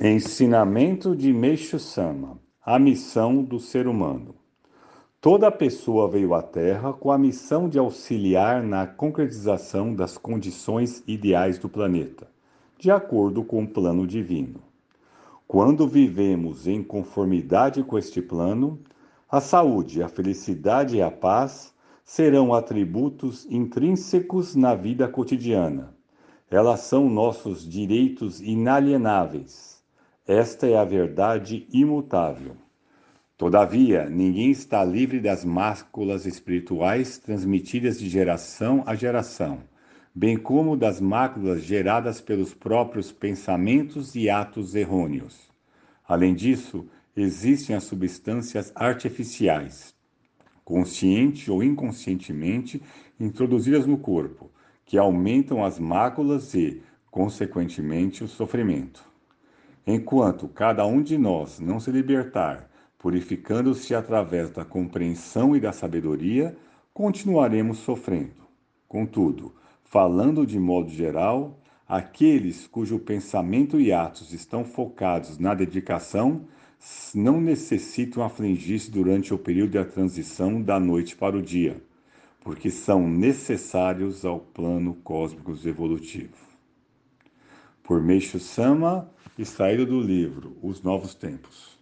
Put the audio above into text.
Ensinamento de Meixo Sama: A missão do ser humano. Toda pessoa veio à Terra com a missão de auxiliar na concretização das condições ideais do planeta, de acordo com o plano divino. Quando vivemos em conformidade com este plano, a saúde, a felicidade e a paz serão atributos intrínsecos na vida cotidiana. Elas são nossos direitos inalienáveis esta é a verdade imutável. Todavia, ninguém está livre das máculas espirituais transmitidas de geração a geração, bem como das máculas geradas pelos próprios pensamentos e atos errôneos. Além disso, existem as substâncias artificiais, consciente ou inconscientemente introduzidas no corpo, que aumentam as máculas e, consequentemente, o sofrimento. Enquanto cada um de nós não se libertar, purificando-se através da compreensão e da sabedoria, continuaremos sofrendo. Contudo, falando de modo geral, aqueles cujo pensamento e atos estão focados na dedicação não necessitam afligir-se durante o período da transição da noite para o dia, porque são necessários ao plano cósmico evolutivo. Por Meixo Sama, extraído do livro Os Novos Tempos.